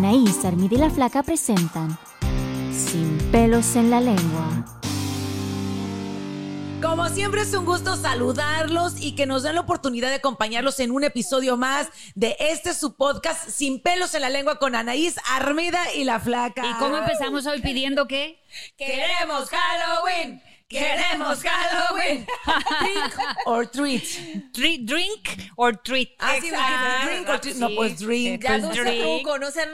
Anaís, Armida y la Flaca presentan Sin pelos en la lengua. Como siempre es un gusto saludarlos y que nos den la oportunidad de acompañarlos en un episodio más de este su podcast Sin pelos en la lengua con Anaís, Armida y la Flaca. ¿Y cómo empezamos hoy pidiendo qué? Queremos Halloween. Queremos Halloween. Drink or treat. Drink, drink or treat. Ah, sí, drink or treat. No, pues drink. Ya pues no drink. truco, no sean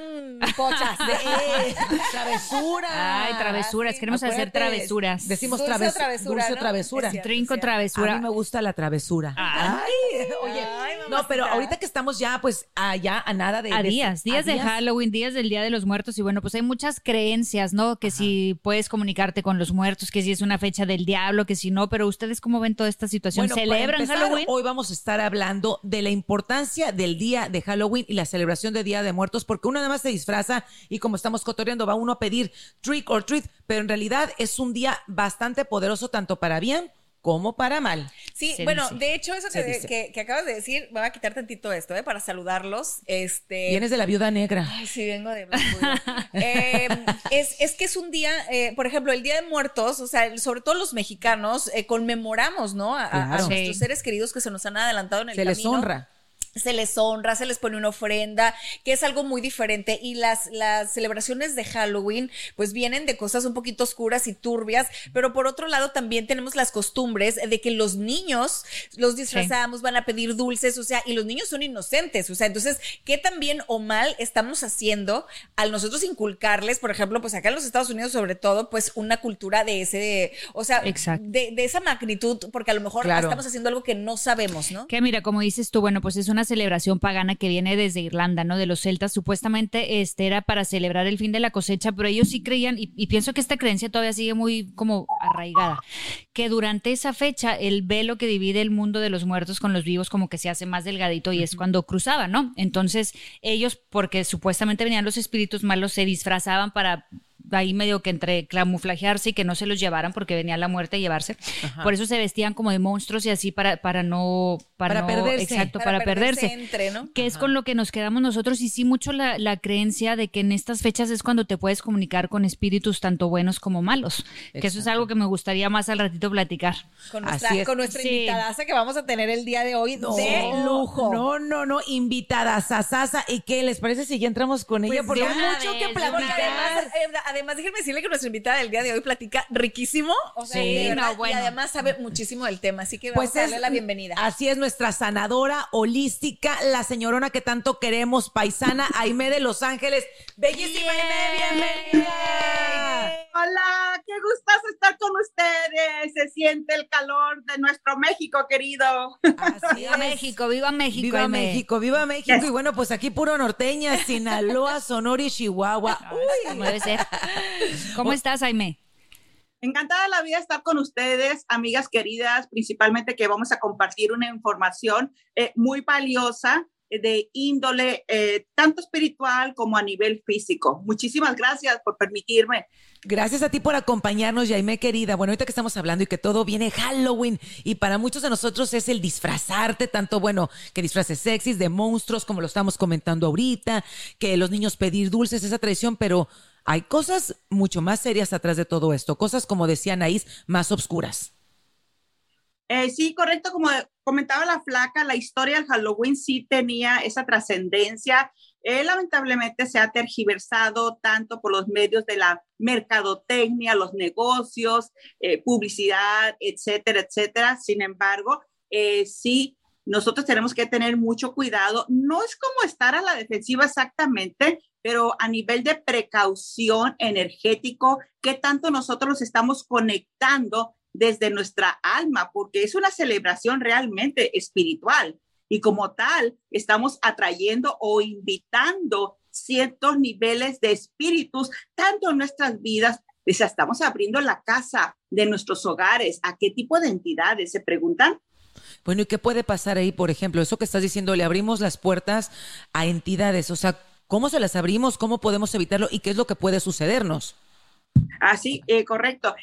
pochas. Eh, travesuras. Ay, travesuras. Queremos hacer travesuras. Decimos Dulce o traves- travesura, Dulce o ¿no? travesura. Es cierto. Drink o A travesura. mí me gusta la travesura. Ah. Ay, oye, Ay, no, pero ahorita que estamos ya, pues, allá a nada de. a de- días, a días de Halloween, días del Día de los Muertos y bueno, pues hay muchas creencias, ¿no? Que si puedes comunicarte con los muertos, que si es una fecha del diablo, que si no, pero ustedes cómo ven toda esta situación? Bueno, ¿Celebran empezar, Halloween? Hoy vamos a estar hablando de la importancia del día de Halloween y la celebración de Día de Muertos, porque uno nada más se disfraza y como estamos cotoreando, va uno a pedir trick or treat, pero en realidad es un día bastante poderoso tanto para bien como para mal. Sí, Se bueno, dice. de hecho, eso Se que, dice. que- que acabas de decir, me voy a quitar tantito esto, ¿eh? Para saludarlos. Este. Vienes de la viuda negra. Ay, sí, vengo de Blanco. Eh, es, es que es un día, eh, por ejemplo, el Día de Muertos, o sea, sobre todo los mexicanos, eh, conmemoramos, ¿no? A, a- nuestros Sí. seres queridos que se nos han adelantado en el Se les camino. honra. Se les honra, se les pone una ofrenda, que es algo muy diferente. Y las, las celebraciones de Halloween, pues vienen de cosas un poquito oscuras y turbias, pero por otro lado también tenemos las costumbres de que los niños los disfrazamos, van a pedir dulces, o sea, y los niños son inocentes, o sea, entonces, ¿qué tan bien o mal estamos haciendo al nosotros inculcarles, por ejemplo, pues acá en los Estados Unidos sobre todo, pues una cultura de ese, o sea, de, de esa magnitud, porque a lo mejor Claro. estamos haciendo algo que no sabemos, ¿no? Que mira, como dices tú, bueno, pues es una celebración pagana que viene desde Irlanda, ¿no? De los celtas. Supuestamente este era para celebrar el fin de la cosecha, pero ellos sí creían, y, y pienso que esta creencia todavía sigue muy como arraigada, que durante esa fecha el velo que divide el mundo de los muertos con los vivos como que se hace más delgadito y es cuando cruzaba, ¿no? Entonces ellos, porque supuestamente venían los espíritus malos, se disfrazaban para ahí medio que entre camuflajearse y que no se los llevaran porque venía la muerte a llevarse. Por eso se vestían como de monstruos y así para, para no... Para no- perderse. Exacto, para, perderse. entre, ¿no? Que es con lo que nos quedamos nosotros y sí mucho la, la creencia de que en estas fechas es cuando te puedes comunicar con espíritus tanto buenos como malos. Que eso es algo que me gustaría más al ratito platicar. Con nuestra, es. con nuestra Sí. invitada que vamos a tener el día de hoy de lujo. No, no, no, invitada Sasasa. ¿Y qué les parece si ya entramos con ella? Pues Porque hay mucho vez, que platicar. Además, déjenme decirle que nuestra invitada del día de hoy platica riquísimo. O sea, Sí, no, bueno. Y además sabe muchísimo del tema. Así que vamos Pues a es darle la bienvenida. Así es nuestra sanadora holística, la señorona que tanto queremos, paisana Aime de Los Ángeles. Bellísima Aime, bienvenida. Hola, qué gustazo estar con ustedes. Se siente el calor de nuestro México querido. Así Viva es. México, viva México. Viva Aime. México, viva México. Y bueno, pues aquí puro norteña, Sinaloa, Sonora y Chihuahua. Uy. ¿Cómo estás, Aime? Encantada la vida estar con ustedes, amigas queridas, principalmente que vamos a compartir una información eh, muy valiosa de índole eh, tanto espiritual como a nivel físico. Muchísimas gracias por permitirme. Gracias a ti por acompañarnos, Jaime querida. Bueno, ahorita que estamos hablando y que todo viene Halloween y para muchos de nosotros es el disfrazarte, tanto bueno, que disfraces sexys de monstruos como lo estamos comentando ahorita, que los niños pedir dulces, esa tradición, pero hay cosas mucho más serias atrás de todo esto, cosas como decía Anaís, más obscuras. Eh, sí, correcto, como comentaba la flaca, la historia del Halloween sí tenía esa trascendencia. Eh, lamentablemente se ha tergiversado tanto por los medios de la mercadotecnia, los negocios, eh, publicidad, etcétera, etcétera. Sin embargo, sí, nosotros tenemos que tener mucho cuidado. No es como estar a la defensiva exactamente, pero a nivel de precaución energético, ¿qué tanto nosotros estamos conectando desde nuestra alma, porque es una celebración realmente espiritual y como tal estamos atrayendo o invitando ciertos niveles de espíritus, tanto en nuestras vidas, pues estamos abriendo la casa de nuestros hogares. ¿A qué tipo de entidades se preguntan? Bueno, ¿y qué puede pasar ahí, por ejemplo? Eso que estás diciendo, le abrimos las puertas a entidades, o sea, ¿cómo se las abrimos? ¿Cómo podemos evitarlo? ¿Y qué es lo que puede sucedernos? Así, eh, correcto.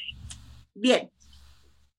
Bien,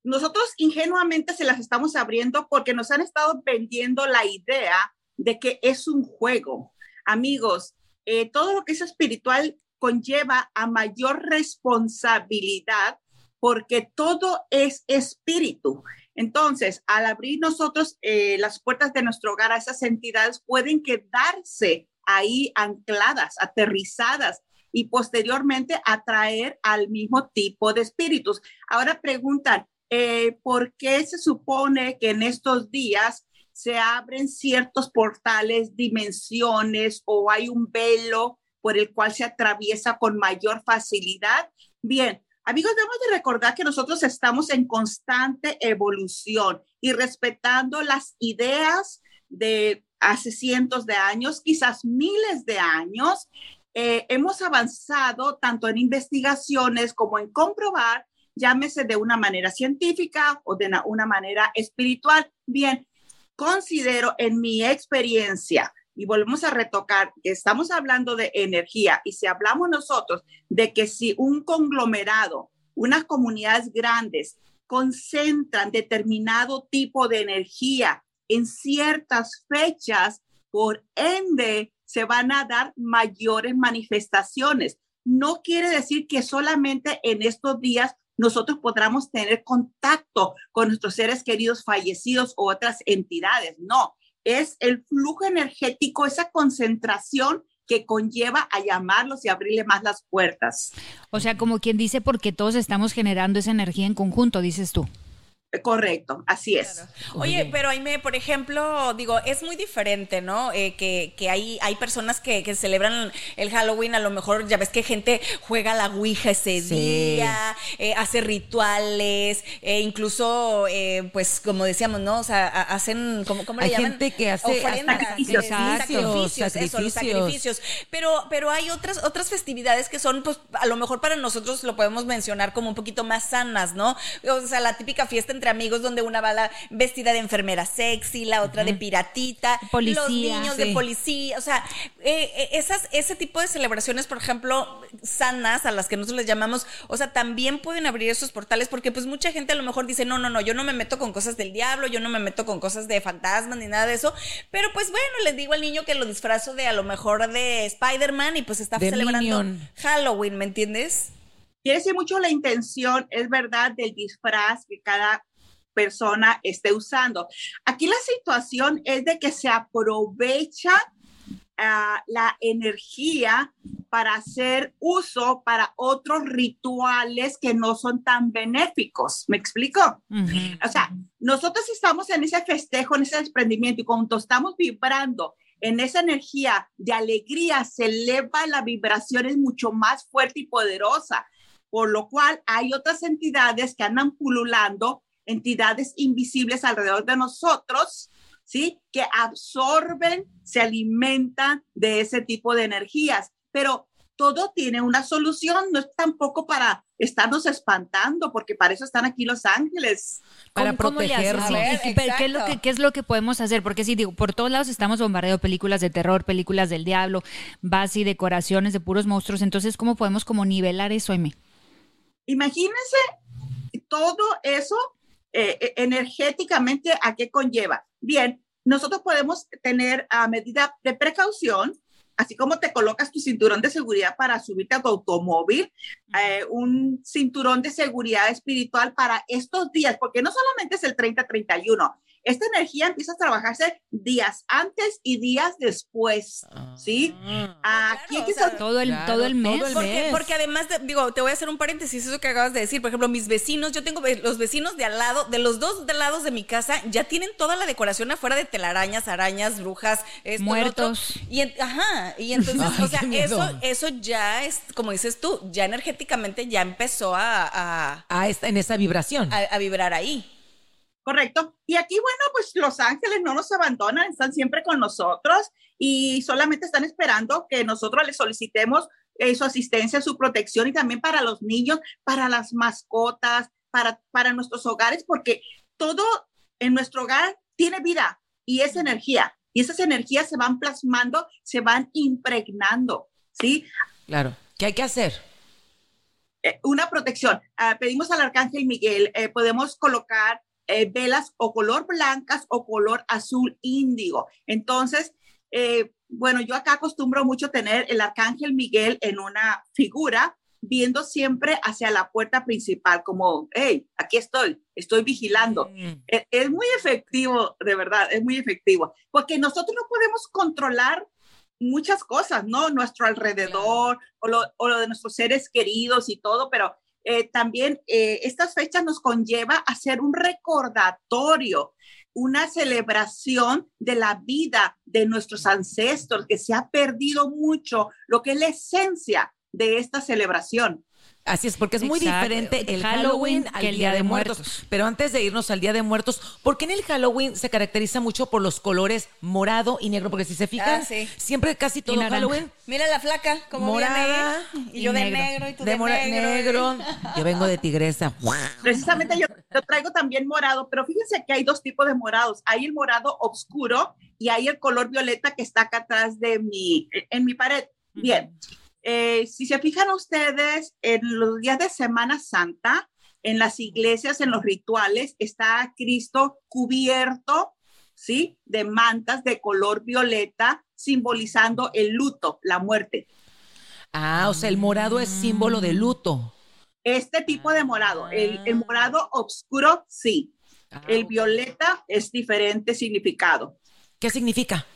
nosotros ingenuamente se las estamos abriendo porque nos han estado vendiendo la idea de que es un juego. Amigos, eh, todo lo que es espiritual conlleva a mayor responsabilidad porque todo es espíritu. Entonces, al abrir nosotros eh, las puertas de nuestro hogar a esas entidades, pueden quedarse ahí ancladas, aterrizadas y posteriormente atraer al mismo tipo de espíritus. Ahora preguntan, eh, ¿por qué se supone que en estos días se abren ciertos portales, dimensiones o hay un velo por el cual se atraviesa con mayor facilidad? Bien, amigos, debemos de recordar que nosotros estamos en constante evolución y respetando las ideas de hace cientos de años, quizás miles de años. Eh, hemos avanzado tanto en investigaciones como en comprobar llámese de una manera científica o de una, manera espiritual. Bien, considero en mi experiencia, y volvemos a retocar que estamos hablando de energía y si hablamos nosotros de que si un conglomerado, unas comunidades grandes concentran determinado tipo de energía en ciertas fechas, por ende se van a dar mayores manifestaciones. No quiere decir que solamente en estos días nosotros podamos tener contacto con nuestros seres queridos fallecidos o otras entidades. No, es el flujo energético, esa concentración que conlleva a llamarlos y abrirle más las puertas. O sea, como quien dice, porque todos estamos generando esa energía en conjunto, dices tú. Correcto, así es. Oye, pero Aime, por ejemplo, digo, es muy diferente, ¿no? Eh, que, que hay, hay personas que, que, celebran el Halloween, a lo mejor ya ves que gente juega la Ouija ese día, eh, hace rituales, eh, incluso, pues como decíamos, ¿no? O sea, hacen, ¿cómo, cómo le hay gente que hace sacrificios, sacrificios, Eso, los sacrificios. Pero, pero hay otras, otras festividades que son, pues, a lo mejor para nosotros lo podemos mencionar como un poquito más sanas, ¿no? O sea, la típica fiesta entre amigos donde una va la vestida de enfermera sexy, la otra de piratita, policía, los niños de policía, o sea, eh, eh, esas, ese tipo de celebraciones, por ejemplo, sanas, a las que nosotros les llamamos, o sea, también pueden abrir esos portales porque pues mucha gente a lo mejor dice, no, no, no, yo no me meto con cosas del diablo, yo no me meto con cosas de fantasmas ni nada de eso, pero pues bueno, les digo al niño que lo disfrazo de a lo mejor de Spider-Man y pues está celebrando Halloween, ¿me entiendes? Quiere decir mucho la intención, es verdad, del disfraz que cada persona esté usando. Aquí la situación es de que se aprovecha ah, la energía para hacer uso para otros rituales que no son tan benéficos. ¿Me explico? O sea, nosotros estamos en ese festejo, en ese desprendimiento y cuando estamos vibrando en esa energía de alegría, se eleva la vibración, es mucho más fuerte y poderosa, por lo cual hay otras entidades que andan pululando entidades invisibles alrededor de nosotros, ¿sí? Que absorben, se alimentan de ese tipo de energías. Pero todo tiene una solución, no es tampoco para estarnos espantando, porque para eso están aquí los ángeles. Para protegernos. A ver, ¿Y qué- ¿Qué es, lo que, ¿Qué es lo que podemos hacer? Porque sí, digo, por todos lados estamos bombardeando películas de terror, películas del diablo, base y decoraciones de puros monstruos. Entonces, ¿cómo podemos como nivelar eso, Amy? Imagínense todo eso eh, eh, energéticamente a qué conlleva. Bien, nosotros podemos tener a medida de precaución, así como te colocas tu cinturón de seguridad para subirte a tu automóvil, eh, un cinturón de seguridad espiritual para estos días, porque no solamente es el 30-31, esta energía empieza a trabajarse días antes y días después, ¿sí? Ah, Aquí claro, o sea, ser- Todo el, Claro, todo el mes. todo el Porque, mes. porque además, de- digo, te voy a hacer un paréntesis, eso que acabas de decir. Por ejemplo, mis vecinos, yo tengo los vecinos de al lado, de los dos de lados de mi casa, ya tienen toda la decoración afuera de telarañas, arañas, brujas, esto, Muertos. otro. Y en- ajá, y entonces, Ay, o sea, eso, eso ya es, como dices tú, ya energéticamente ya empezó a, a, Ah, está en esa vibración. a- a vibrar ahí. Correcto. Y aquí, bueno, pues los ángeles no nos abandonan, están siempre con nosotros y solamente están esperando que nosotros les solicitemos eh, su asistencia, su protección y también para los niños, para las mascotas, para, para nuestros hogares, porque todo en nuestro hogar tiene vida y es energía. Y esas energías se van plasmando, se van impregnando, ¿sí? Claro. ¿Qué hay que hacer? eh, una protección. Ah, pedimos al arcángel Miguel, eh, podemos colocar eh, velas o color blancas o color azul índigo. Entonces, eh, bueno, yo acá acostumbro mucho tener el arcángel Miguel en una figura viendo siempre hacia la puerta principal, como, hey, aquí estoy, estoy vigilando. Mm. Es, es muy efectivo, de verdad, es muy efectivo, porque nosotros no podemos controlar muchas cosas, ¿no? Nuestro alrededor o, lo, o lo de nuestros seres queridos y todo, pero eh, también eh, estas fechas nos conlleva a hacer un recordatorio, una celebración de la vida de nuestros ancestros, que se ha perdido mucho, lo que es la esencia de esta celebración. Así es, porque es muy Exacto. diferente el Halloween Halloween al que el Día de Muertos. Pero antes de irnos al Día de Muertos, ¿por qué en el Halloween se caracteriza mucho por los colores morado y negro? Porque si se fijan, Ah, sí. siempre casi todo. Halloween Mira la flaca, como Morada viene, y y yo de negro. negro, y tú de de, negro. negro. Yo vengo de tigresa. Precisamente yo, yo traigo también morado, pero fíjense que hay dos tipos de morados. Hay el morado oscuro y hay el color violeta que está acá atrás de mi, en mi pared. Bien, eh, si se fijan ustedes, en los días de Semana Santa, en las iglesias, en los rituales, está Cristo cubierto, ¿sí? De mantas de color violeta, simbolizando el luto, la muerte. Ah, o sea, el morado es símbolo de luto. Este tipo de morado, el, el morado oscuro, sí. Ah, El violeta es diferente significado. ¿Qué significa?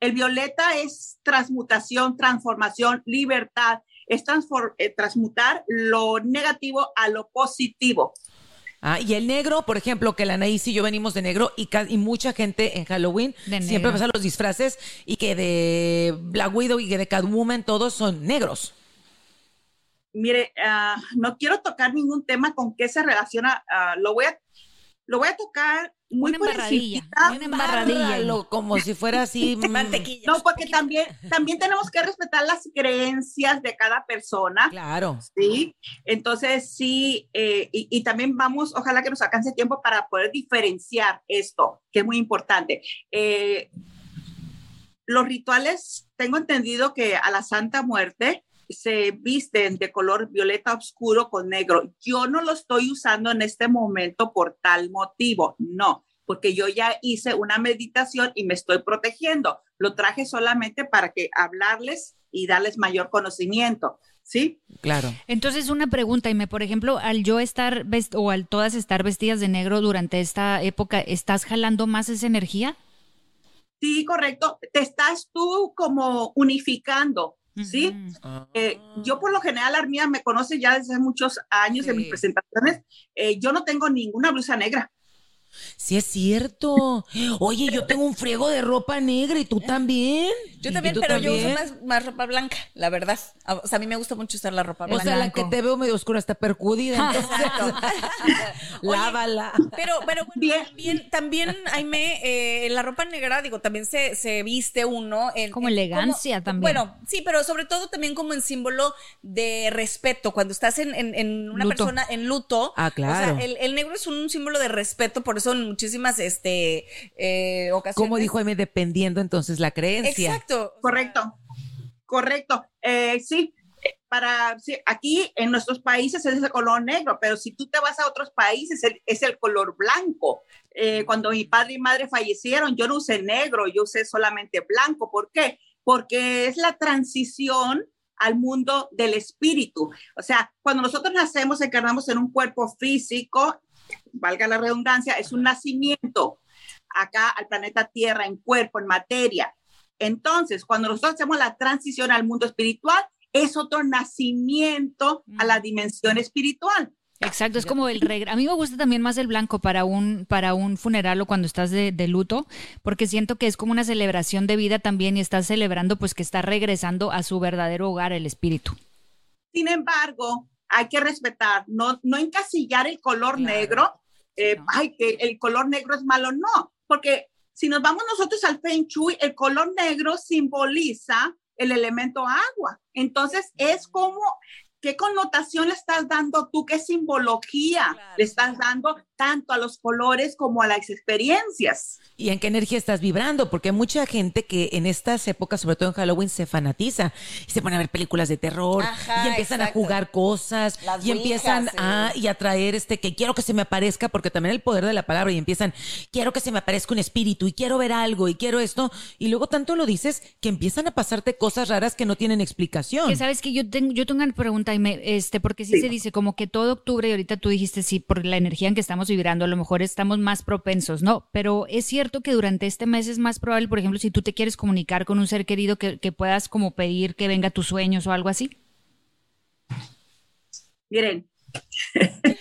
El violeta es transmutación, transformación, libertad. Es eh, transmutar lo negativo a lo positivo. Ah, y el negro, por ejemplo, que la Anaís y yo venimos de negro y, mucha gente en Halloween siempre pasa los disfraces y que de Black Widow y que de Catwoman todos son negros. Mire, ah, no quiero tocar ningún tema con qué se relaciona. ah, lo, voy a, lo voy a tocar muy Una por embarradilla, una como si fuera así. mm, Mantequilla. No, porque también, también tenemos que respetar las creencias de cada persona. Claro. Sí, entonces sí, eh, y, y también vamos, ojalá que nos alcance tiempo para poder diferenciar esto, que es muy importante. Eh, los rituales, tengo entendido que a la Santa Muerte se visten de color violeta oscuro con negro. Yo no lo estoy usando en este momento por tal motivo, no, porque yo ya hice una meditación y me estoy protegiendo. Lo traje solamente para que hablarles y darles mayor conocimiento, ¿sí? Claro. Entonces, una pregunta, y me, por ejemplo, al yo estar vest o al todas estar vestidas de negro durante esta época, ¿estás jalando más esa energía? Sí, correcto. Te estás tú como unificando, ¿sí? Eh, yo por lo general, Armía me conoce ya desde hace muchos años en Sí. mis presentaciones. eh, yo no tengo ninguna blusa negra. Sí, es cierto. Oye, yo tengo un friego de ropa negra y tú también. Yo también, pero yo uso más, más, ropa blanca, la verdad. O sea, a mí me gusta mucho usar la ropa blanca. O sea, la que te veo medio oscura está percudida. Lávala. Pero, pero bueno, también, también Aime, eh, la ropa negra, digo, también se, se viste uno. En, como elegancia también. Bueno, sí, pero sobre todo también como en símbolo de respeto. Cuando estás en, en, una persona en luto. Ah, claro. O sea, el, el negro es un símbolo de respeto, por eso son muchísimas este, eh, ocasiones. Como dijo M, dependiendo entonces la creencia. Exacto. Correcto, correcto. Eh, sí, para sí, aquí en nuestros países es el color negro, pero si tú te vas a otros países es el, color blanco. Eh, cuando mi padre y madre fallecieron, yo no usé negro, yo usé solamente blanco. ¿Por qué? Porque es la transición al mundo del espíritu. O sea, cuando nosotros nacemos, encarnamos en un cuerpo físico valga la redundancia, es un nacimiento acá al planeta Tierra en cuerpo, en materia. Entonces, cuando nosotros hacemos la transición al mundo espiritual, es otro nacimiento a la dimensión espiritual. Exacto, es como el regreso. A mí me gusta también más el blanco para un, para un funeral o cuando estás de, de, luto, porque siento que es como una celebración de vida también y estás celebrando pues que está regresando a su verdadero hogar, el espíritu. Sin embargo, hay que respetar, no, no encasillar el color negro, eh, ay, que el color negro es malo, no, porque si nos vamos nosotros al Feng Shui, el color negro simboliza el elemento agua. Entonces es como ¿Qué connotación le estás dando tú? ¿Qué simbología le estás dando tanto a los colores como a las experiencias? ¿Y en qué energía estás vibrando? Porque hay mucha gente que en estas épocas, sobre todo en Halloween, se fanatiza y se pone a ver películas de terror y empiezan a jugar cosas y empiezan a y a traer este que quiero que se me aparezca, porque también el poder de la palabra y empiezan, quiero que se me aparezca un espíritu y quiero ver algo y quiero esto y luego tanto lo dices que empiezan a pasarte cosas raras que no tienen explicación. Que sabes que yo tengo, yo tengo una pregunta este, porque sí, se dice como que todo octubre, y ahorita tú dijiste sí, por la energía en que estamos vibrando, a lo mejor estamos más propensos, ¿no? Pero es cierto que durante este mes es más probable, por ejemplo, si tú te quieres comunicar con un ser querido, que, que puedas como pedir que venga tus sueños o algo así. Miren,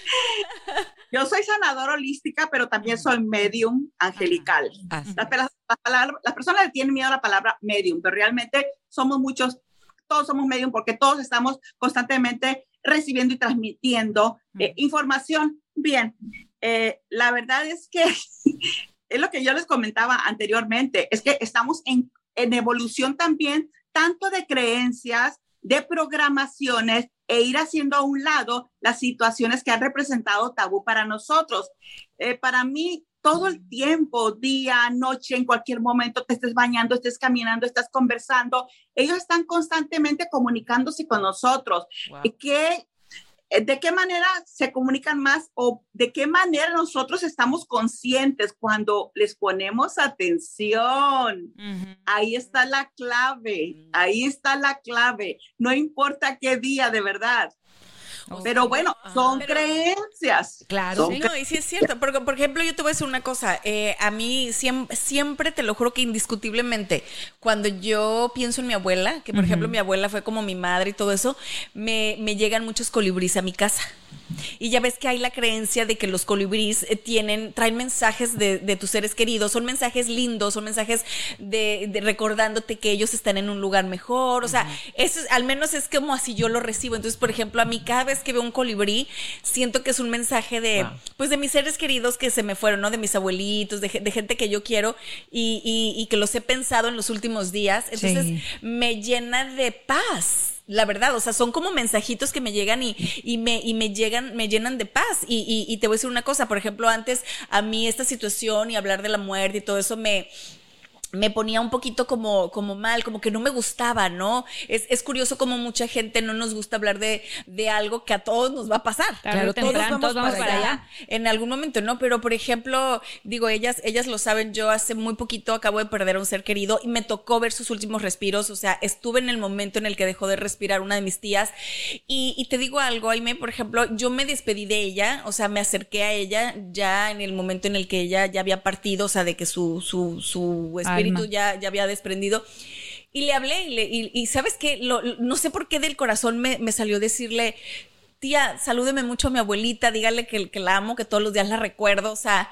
yo soy sanadora holística, pero también soy medium angelical. Las, las, personas le tienen miedo a la palabra medium, pero realmente somos muchos todos somos medium porque todos estamos constantemente recibiendo y transmitiendo eh, información. Bien, eh, la verdad es que es lo que yo les comentaba anteriormente, es que estamos en, en evolución también, tanto de creencias, de programaciones e ir haciendo a un lado las situaciones que han representado tabú para nosotros. Eh, para mí, todo el tiempo, día, noche, en cualquier momento, te estés bañando, estés caminando, estás conversando. Ellos están constantemente comunicándose con nosotros. ¿Qué, eh, ¿De qué manera se comunican más o de qué manera nosotros estamos conscientes cuando les ponemos atención? Ahí está la clave, ahí está la clave. No importa qué día, de verdad. Pero bueno, son creencias. Claro. Sí, no, y sí es cierto. Porque, por ejemplo, yo te voy a decir una cosa. Eh, a mí siempre, siempre, te lo juro que indiscutiblemente, cuando yo pienso en mi abuela, que por ejemplo mi abuela fue como mi madre y todo eso, me, me llegan muchos colibríes a mi casa. Y ya ves que hay la creencia de que los colibríes eh, tienen, traen mensajes de, de tus seres queridos, son mensajes lindos, son mensajes de, de, recordándote que ellos están en un lugar mejor. O sea, eso al menos es como así yo lo recibo. Entonces, por ejemplo, a mí cada vez que veo un colibrí, siento que es un mensaje de, pues, de mis seres queridos que se me fueron, ¿no? De mis abuelitos, de, gente que yo quiero y, y, y, que los he pensado en los últimos días. Entonces, me llena de paz la verdad, o sea, son como mensajitos que me llegan y, y, me, y me llegan, me llenan de paz. Y, y te voy a decir una cosa, por ejemplo, antes a mí esta situación y hablar de la muerte y todo eso me, me ponía un poquito como, como mal, como que no me gustaba, ¿no? Es, es curioso como mucha gente no nos gusta hablar de, de algo que a todos nos va a pasar. Claro, todos, vamos, para, allá. En algún momento, ¿no? Pero, por ejemplo, digo, ellas, ellas lo saben, yo hace muy poquito acabo de perder a un ser querido y me tocó ver sus últimos respiros, o sea, estuve en el momento en el que dejó de respirar una de mis tías y, y te digo algo, Aime, por ejemplo, yo me despedí de ella, o sea, me acerqué a ella ya en el momento en el que ella ya había partido, o sea, de que su, su, su espíritu ya, ya había desprendido. Y le hablé y, y, sabes qué, no sé por qué del corazón me, me, salió decirle, tía, salúdeme mucho a mi abuelita, dígale que, que la amo, que todos los días la recuerdo, o sea,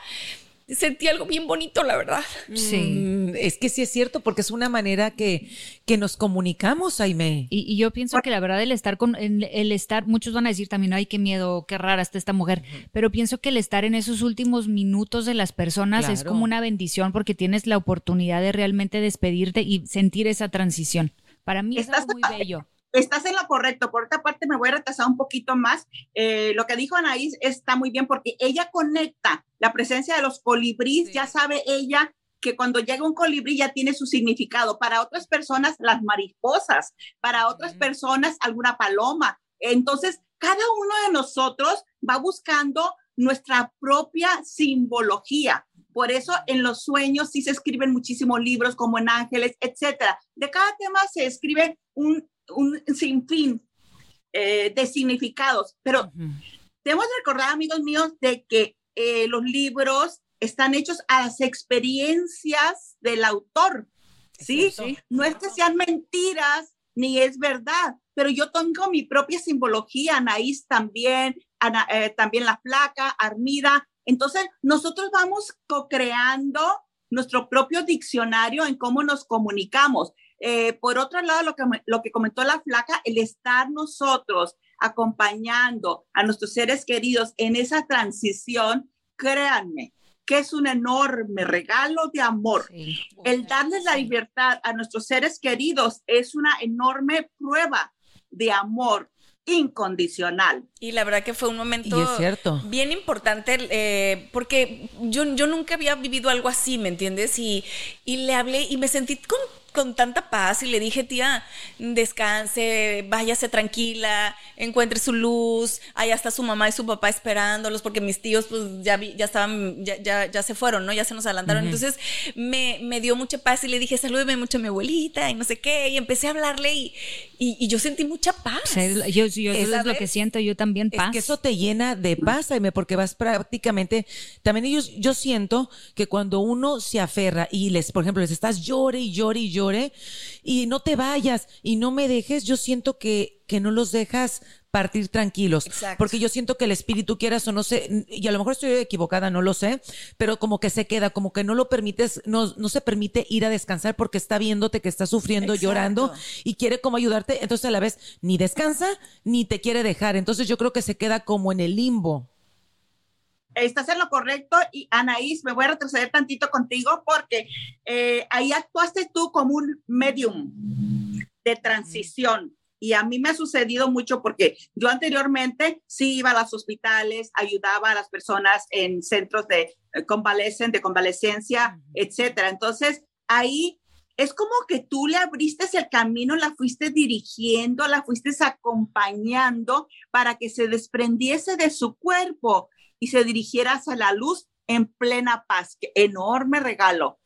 sentí algo bien bonito, la verdad. Sí. Mm, es que sí es cierto, porque es una manera que, que nos comunicamos, Aime. Y, y yo pienso que la verdad el estar con, el, el estar, muchos van a decir también, ay, qué miedo, qué rara está esta mujer, pero pienso que el estar en esos últimos minutos de las personas es como una bendición porque tienes la oportunidad de realmente despedirte y sentir esa transición. Para mí es algo muy bello. Estás en lo correcto. Por otra parte, me voy a retrasar un poquito más. Eh, lo que dijo Anaís está muy bien porque ella conecta la presencia de los colibríes. Ya sabe ella que cuando llega un colibrí ya tiene su significado. Para otras personas, las mariposas. Para otras personas, alguna paloma. Entonces, cada uno de nosotros va buscando nuestra propia simbología. Por eso en los sueños sí se escriben muchísimos libros como en Ángeles, etcétera. De cada tema se escribe un, un sinfín eh, de significados, pero debemos recordar, amigos míos, de que eh, los libros están hechos a las experiencias del autor, ¿sí? No es que sean mentiras ni es verdad, pero yo tengo mi propia simbología, Anaís también, Ana- eh, también la flaca, Armida. Entonces, nosotros vamos co-creando nuestro propio diccionario en cómo nos comunicamos. Eh, por otro lado, lo que, lo que comentó la flaca, el estar nosotros acompañando a nuestros seres queridos en esa transición, créanme que es un enorme regalo de amor. Sí. El darles la libertad a nuestros seres queridos es una enorme prueba de amor incondicional. Y la verdad que fue un momento Y es cierto. bien importante eh, porque yo, yo nunca había vivido algo así, ¿me entiendes? Y, y le hablé y me sentí con, con tanta paz y le dije, tía, descanse, váyase tranquila, encuentre su luz, allá está su mamá y su papá esperándolos porque mis tíos pues ya, vi- ya estaban, ya, ya, ya se fueron, ¿no? Ya se nos adelantaron. Entonces me, me dio mucha paz y le dije, salúdeme mucho a mi abuelita y no sé qué. Y empecé a hablarle y, y, y yo sentí mucha paz. Es- yo, yo- eso es lo que siento, yo también Es paz. que eso te llena de paz, Aime, porque vas prácticamente, también ellos, yo siento que cuando uno se aferra y les, por ejemplo, les estás llore y llore y llore y no te vayas y no me dejes, yo siento que, que no los dejas partir tranquilos. Exacto. Porque yo siento que el espíritu quieras o no sé, y a lo mejor estoy equivocada, no lo sé, pero como que se queda, como que no lo permites, no, no se permite ir a descansar porque está viéndote que está sufriendo, Exacto. llorando y quiere como ayudarte, entonces a la vez ni descansa ni te quiere dejar. Entonces yo creo que se queda como en el limbo. Estás en lo correcto y Anaís, me voy a retroceder tantito contigo porque eh, ahí actuaste tú como un medium de transición. Y a mí me ha sucedido mucho porque yo anteriormente sí iba a los hospitales, ayudaba a las personas en centros de eh, convalecen, de convalecencia, etcétera. Entonces, ahí es como que tú le abriste el camino, la fuiste dirigiendo, la fuiste acompañando para que se desprendiese de su cuerpo y se dirigiera hacia la luz en plena paz. Qué enorme regalo.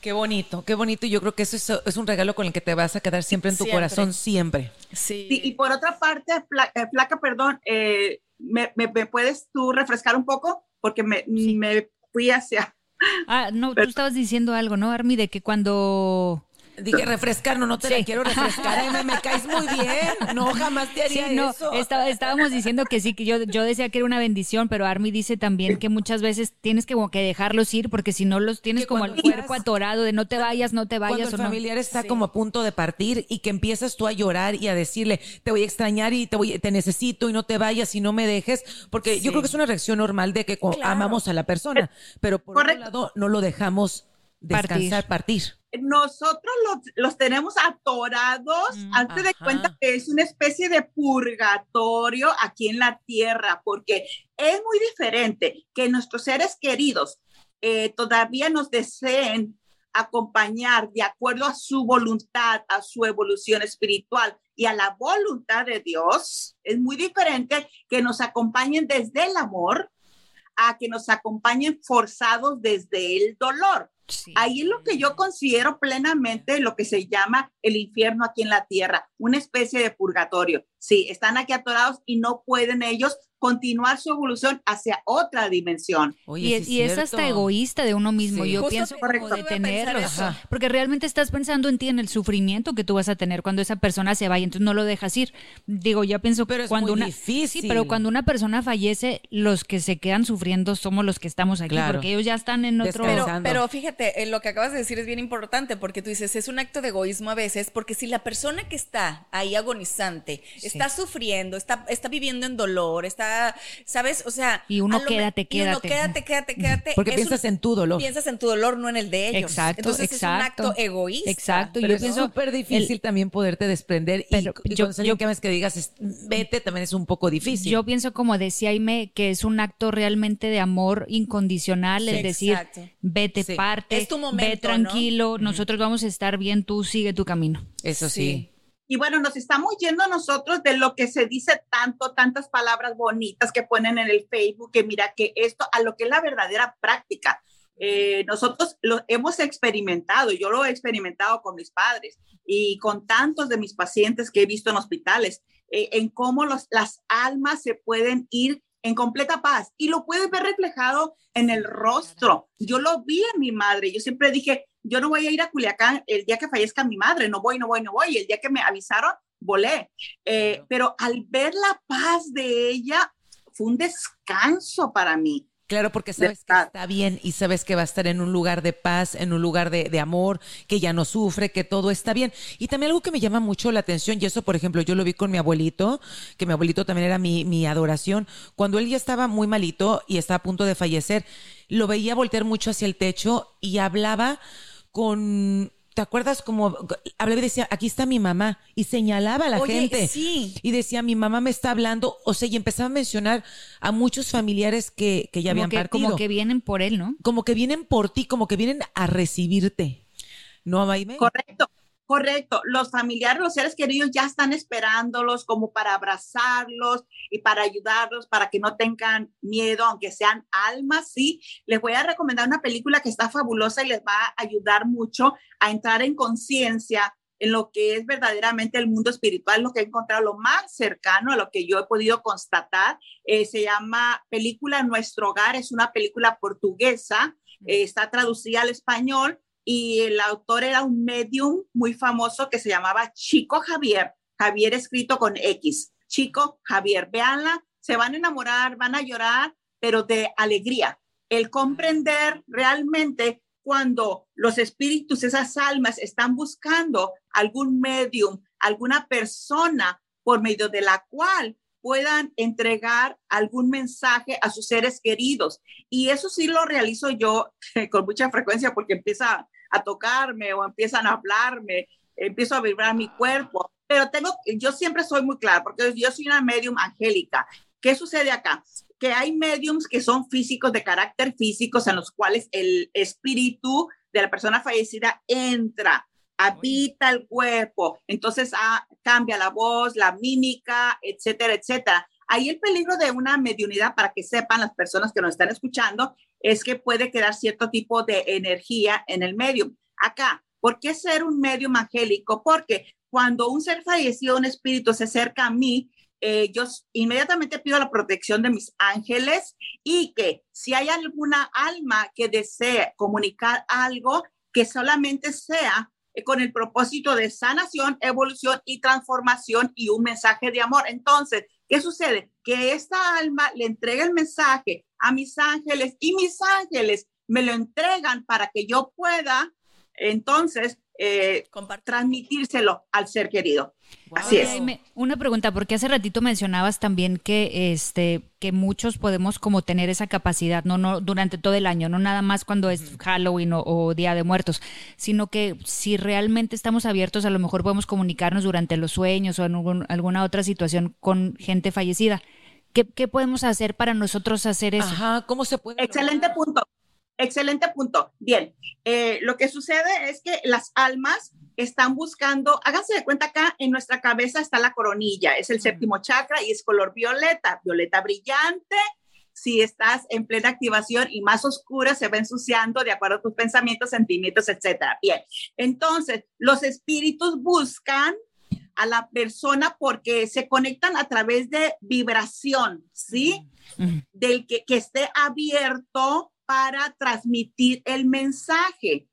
Qué bonito, qué bonito. Y yo creo que eso es, es un regalo con el que te vas a quedar siempre en tu Siempre. corazón, siempre. Sí. Sí, y por otra parte, Fla- eh, Flaca, perdón, eh, ¿me, me, me puedes tú refrescar un poco? Porque me, me fui hacia... Ah, no, tú estabas diciendo algo, ¿no, Armi? De que cuando... Dije refrescar, no, no te Sí. la quiero refrescar. Ay, me, me caes muy bien. No, jamás te Sí, haría no, eso. estábamos diciendo que sí, que yo, yo decía que era una bendición, pero Armi dice también que muchas veces tienes que como que dejarlos ir porque si no los tienes Que como el cuando cuerpo atorado de no te vayas, no te Cuando vayas el o no. familiar está como a punto de partir y que empiezas tú a llorar y a decirle, te voy a extrañar y te voy, te necesito y no te vayas y no me dejes, porque yo creo que es una reacción normal de que Claro. amamos a la persona, pero por Correcto. otro lado no lo dejamos descansar, partir. Nosotros los, los tenemos atorados, Mm, hazte de cuenta que es una especie de purgatorio aquí en la tierra, porque es muy diferente que nuestros seres queridos eh, todavía nos deseen acompañar de acuerdo a su voluntad, a su evolución espiritual y a la voluntad de Dios. Es muy diferente que nos acompañen desde el amor a que nos acompañen forzados desde el dolor. Ahí es lo que yo considero plenamente lo que se llama el infierno aquí en la tierra, una especie de purgatorio. Sí, están aquí atorados y no pueden ellos continuar su evolución hacia otra dimensión. y, es, y es, hasta egoísta de uno mismo. Yo pienso como detenerlo. Porque realmente estás pensando en ti, en el sufrimiento que tú vas a tener cuando esa persona se va y entonces no lo dejas ir. Digo, yo pienso pero cuando una difícil. pero cuando una persona fallece, los que se quedan sufriendo somos los que estamos aquí, porque ellos ya están en otro. Pero, pero fíjate, eh, lo que acabas de decir es bien importante, porque tú dices, es un acto de egoísmo a veces, porque si la persona que está ahí agonizante está sufriendo, está, está viviendo en dolor, está ¿sabes? O sea. Y uno quédate, quédate. Y uno quédate, quédate, quédate. Porque piensas en tu dolor. Piensas en tu dolor, no en el de ellos. Exacto, Entonces exacto. es un acto egoísta. Exacto. Pero yo es súper difícil también poderte desprender. Pero y, yo, yo que que digas vete también es un poco difícil. Yo pienso, como decía Aime, que es un acto realmente de amor incondicional, el decir, vete, parte, es tu momento, ve tranquilo, nosotros vamos a estar bien, tú sigue tu camino. Eso sí. Y bueno, nos estamos yendo nosotros de lo que se dice tanto, tantas palabras bonitas que ponen en el Facebook, que mira que esto a lo que es la verdadera práctica. Eh, nosotros lo hemos experimentado, yo lo he experimentado con mis padres y con tantos de mis pacientes que he visto en hospitales, eh, en cómo los, las almas se pueden ir en completa paz y lo puedes ver reflejado en el rostro. Yo lo vi en mi madre, yo siempre dije, yo no voy a ir a Culiacán el día que fallezca mi madre, no voy, no voy, no voy. El día que me avisaron, volé. Eh, pero al ver la paz de ella, fue un descanso para mí. Claro, porque sabes que está bien y sabes que va a estar en un lugar de paz, en un lugar de, amor, que ya no sufre, que todo está bien. Y también algo que me llama mucho la atención, y eso, por ejemplo, yo lo vi con mi abuelito, que mi abuelito también era mi, mi adoración, cuando él ya estaba muy malito y estaba a punto de fallecer, lo veía voltear mucho hacia el techo y hablaba con ¿Te acuerdas como hablaba y decía, aquí está mi mamá? Y señalaba a la gente. Sí. Y decía, mi mamá me está hablando. O sea, y empezaba a mencionar a muchos familiares que, que ya habían que, partido. Como que vienen por él, ¿no? Como que vienen por ti, como que vienen a recibirte. ¿No, Maime? Correcto. Correcto, los familiares, los seres queridos ya están esperándolos como para abrazarlos y para ayudarlos, para que no tengan miedo, aunque sean almas, sí. Les voy a recomendar una película que está fabulosa y les va a ayudar mucho a entrar en conciencia en lo que es verdaderamente el mundo espiritual, lo que he encontrado lo más cercano a lo que yo he podido constatar. Eh, se llama película Nuestro Hogar, es una película portuguesa, eh, está traducida al español y el autor era un medium muy famoso que se llamaba Chico Javier, Javier escrito con X, Chico Javier, véanla, se van a enamorar, van a llorar, pero de alegría. El comprender realmente cuando los espíritus, esas almas están buscando algún medium, alguna persona por medio de la cual puedan entregar algún mensaje a sus seres queridos. Y eso sí lo realizo yo con mucha frecuencia porque empieza a tocarme o empiezan a hablarme, empiezo a vibrar mi cuerpo. Pero tengo, yo siempre soy muy clara porque yo soy una medium angélica. ¿Qué sucede acá? Que hay mediums que son físicos, de carácter físicos, en los cuales el espíritu de la persona fallecida entra habita el cuerpo, entonces ah, cambia la voz, la mímica, etcétera, etcétera. Ahí el peligro de una mediunidad, para que sepan las personas que nos están escuchando, es que puede quedar cierto tipo de energía en el medium. Acá, ¿por qué ser un medium angélico? Porque cuando un ser fallecido, un espíritu se acerca a mí, eh, yo inmediatamente pido la protección de mis ángeles y que si hay alguna alma que desee comunicar algo, que solamente sea eh, con el propósito de sanación, evolución y transformación y un mensaje de amor. Entonces, ¿qué sucede? Que esta alma le entrega el mensaje a mis ángeles y mis ángeles me lo entregan para que yo pueda entonces eh, transmitírselo al ser querido. Así es. Una pregunta, porque hace ratito mencionabas también que este que muchos podemos como tener esa capacidad, no no durante todo el año, no nada más cuando es Halloween o, Día de Muertos, sino que si realmente estamos abiertos, a lo mejor podemos comunicarnos durante los sueños o en alguna otra situación con gente fallecida. ¿Qué, ¿Qué, podemos hacer para nosotros hacer eso? Ajá, ¿cómo se puede? Excelente punto. Excelente punto. Bien, eh, lo que sucede es que las almas están buscando, háganse de cuenta acá, en nuestra cabeza está la coronilla, es el séptimo chakra y es color violeta, violeta brillante. Si estás en plena activación y más oscura, se va ensuciando de acuerdo a tus pensamientos, sentimientos, etcétera. Bien, entonces los espíritus buscan a la persona porque se conectan a través de vibración, ¿sí? Del que, que esté abierto para transmitir el mensaje.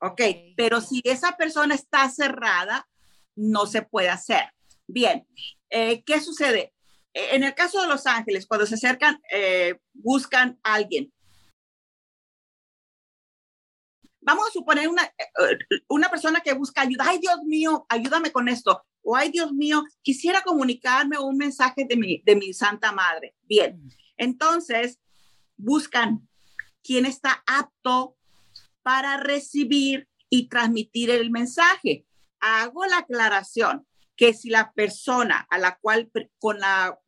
ok, pero si esa persona está cerrada, no se puede hacer. Bien, eh, ¿qué sucede? Eh, en el caso de Los Ángeles, cuando se acercan, eh, buscan a alguien. Vamos a suponer una, una persona que busca ayuda. Ay, Dios mío, ayúdame con esto. O ay, Dios mío, quisiera comunicarme un mensaje de mi, de mi Santa Madre. Bien, entonces buscan quién está apto para recibir y transmitir el mensaje. Hago la aclaración que si la persona a la cual, con la,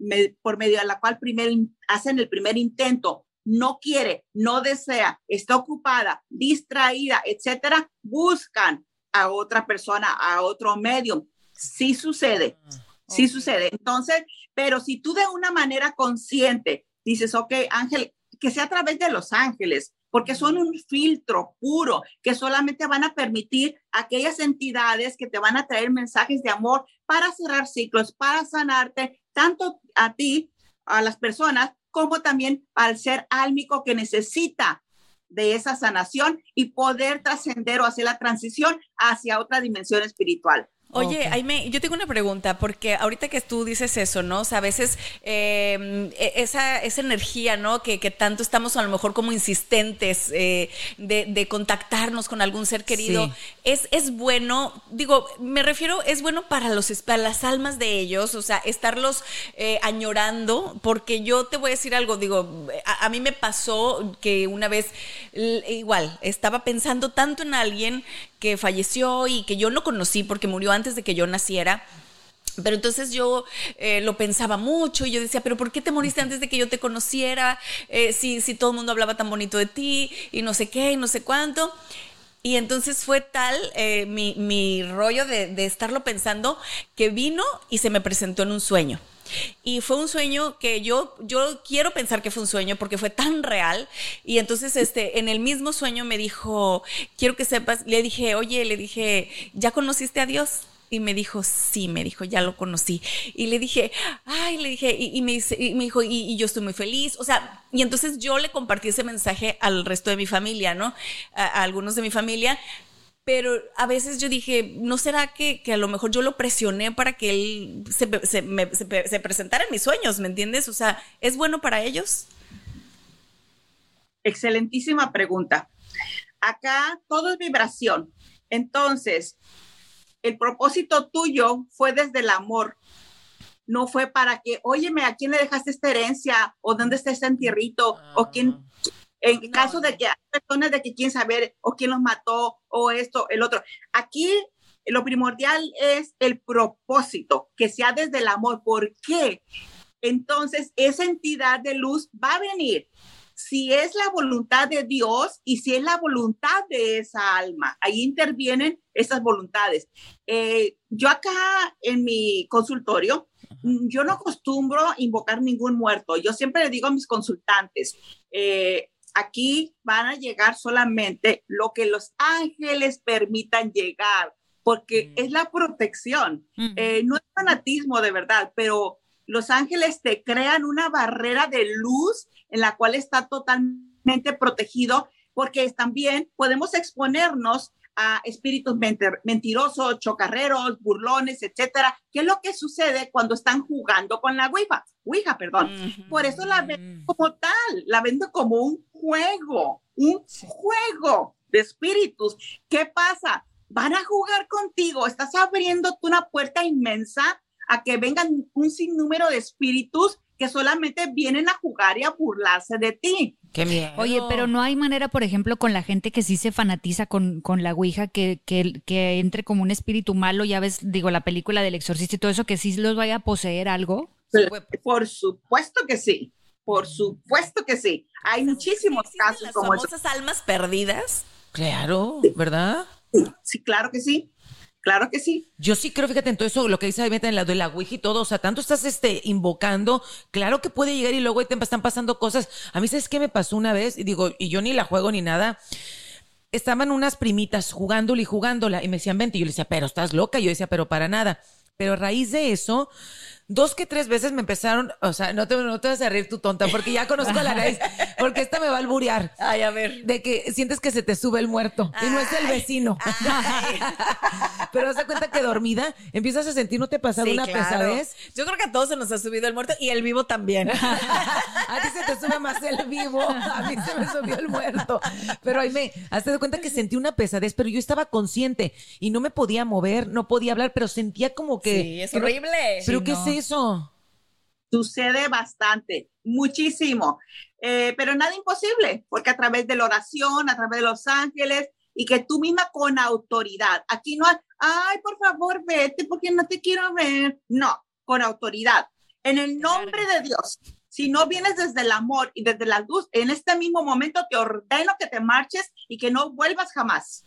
por medio de la cual primero hacen el primer intento, no quiere, no desea, está ocupada, distraída, etcétera, buscan a otra persona, a otro medio. Sí sucede, ah, sí sucede. Entonces, pero si tú de una manera consciente dices, ok, Ángel, que sea a través de los ángeles, porque son un filtro puro que solamente van a permitir aquellas entidades que te van a traer mensajes de amor para cerrar ciclos, para sanarte, tanto a ti, a las personas, como también al ser álmico que necesita de esa sanación y poder trascender o hacer la transición hacia otra dimensión espiritual. Oye, Aime, yo tengo una pregunta, porque ahorita que tú dices eso, ¿no? O sea, a veces em, e, esa, esa energía, ¿no? Que, que, tanto estamos a lo mejor como insistentes eh, de, de, contactarnos con algún ser querido, es, es bueno, digo, me refiero, es bueno para, los, para las almas de ellos, o sea, estarlos eh, añorando, porque yo te voy a decir algo, digo, a, a mí me pasó que una vez, igual, estaba pensando tanto en alguien que falleció y que yo no conocí porque murió antes de que yo naciera. Pero entonces yo eh, lo pensaba mucho y yo decía, pero ¿por qué te moriste antes de que yo te conociera? Eh, si, si todo el mundo hablaba tan bonito de ti y no sé qué y no sé cuánto. Y entonces fue tal eh, mi, mi, rollo de, de estarlo pensando que vino y se me presentó en un sueño. Y fue un sueño que yo, yo quiero pensar que fue un sueño porque fue tan real. Y entonces, este, en el mismo sueño me dijo, quiero que sepas, le dije, oye, le dije, ¿ya conociste a Dios? Y me dijo, sí, me dijo, ya lo conocí. Y le dije, ay, le dije, y, me, dijo, y, yo estoy muy feliz. O sea, y entonces yo le compartí ese mensaje al resto de mi familia, ¿no? a algunos de mi familia pero a veces yo dije, ¿no será que, a lo mejor yo lo presioné para que él se, se, presentara en mis sueños, ¿me entiendes? O sea, ¿es bueno para ellos? Excelentísima pregunta. Acá todo es vibración. Entonces, el propósito tuyo fue desde el amor. No fue para que, óyeme, ¿a quién le dejaste esta herencia? ¿O dónde está ese entierrito? ¿O quién, En caso de que hay personas de que quieren saber o quién los mató o esto, el otro. Aquí lo primordial es el propósito, que sea desde el amor. ¿Por qué? Entonces, esa entidad de luz va a venir si es la voluntad de Dios y si es la voluntad de esa alma. Ahí intervienen esas voluntades. Eh, yo acá en mi consultorio, yo no acostumbro invocar ningún muerto. Yo siempre le digo a mis consultantes, eh, Aquí van a llegar solamente lo que los ángeles permitan llegar, porque mm. es la protección. Eh, no es fanatismo de verdad, pero los ángeles te crean una barrera de luz en la cual está totalmente protegido, porque también podemos exponernos a espíritus mentirosos, chocarreros, burlones, etcétera. ¿Qué es lo que sucede cuando están jugando con la Ouija? Ouija, perdón. Por eso la vendo como tal, la vendo como un juego, un juego de espíritus. ¿Qué pasa? Van a jugar contigo, estás abriendo una puerta inmensa a que vengan un sinnúmero de espíritus que solamente vienen a jugar y a burlarse de ti. Qué miedo. Oye, pero no hay manera, por ejemplo, con la gente que sí se fanatiza con, con la Ouija, que, que, que, entre como un espíritu malo, ya ves, digo, la película del exorcista y todo eso, que sí los vaya a poseer algo. Por supuesto que sí, por supuesto que sí. Hay muchísimos casos las como famosas almas perdidas. Claro, ¿verdad? sí, claro que sí. Claro que sí. Yo sí creo, fíjate, en todo eso, lo que dice en la de la Ouija y todo, o sea, tanto estás este, invocando, claro que puede llegar y luego te están pasando cosas. A mí, ¿sabes qué me pasó una vez? Y digo, y yo ni la juego ni nada. Estaban unas primitas jugándola y jugándola y me decían, vente. Y yo le decía, pero estás loca. Y yo decía, pero para nada. Pero a raíz de eso, dos que tres veces me empezaron, o sea, no te, no te vas a reír tu tonta, porque ya conozco a la raíz, porque esta me va a alburear. Ay, a ver. De que sientes que se te sube el muerto y no es el vecino. Pero das cuenta que dormida empiezas a sentir, ¿no te pasa Sí, una claro. pesadez? Yo creo que a todos se nos ha subido el muerto y el vivo también. A ti se te sube más el vivo, a mí se me subió el muerto. Pero ahí me, hazte de cuenta que sentí una pesadez, pero yo estaba consciente y no me podía mover, no podía hablar, pero sentía como que. Sí, es horrible. ¿Pero Sí, qué no. es eso? Sucede bastante, muchísimo, Eh, pero nada imposible, porque a través de la oración, a través de los ángeles, y que tú misma con autoridad, aquí no hay, ay, por favor, vete porque no te quiero ver. No, con autoridad. En el nombre de Dios, si no vienes desde el amor y desde la luz, en este mismo momento te ordeno que te marches y que no vuelvas jamás.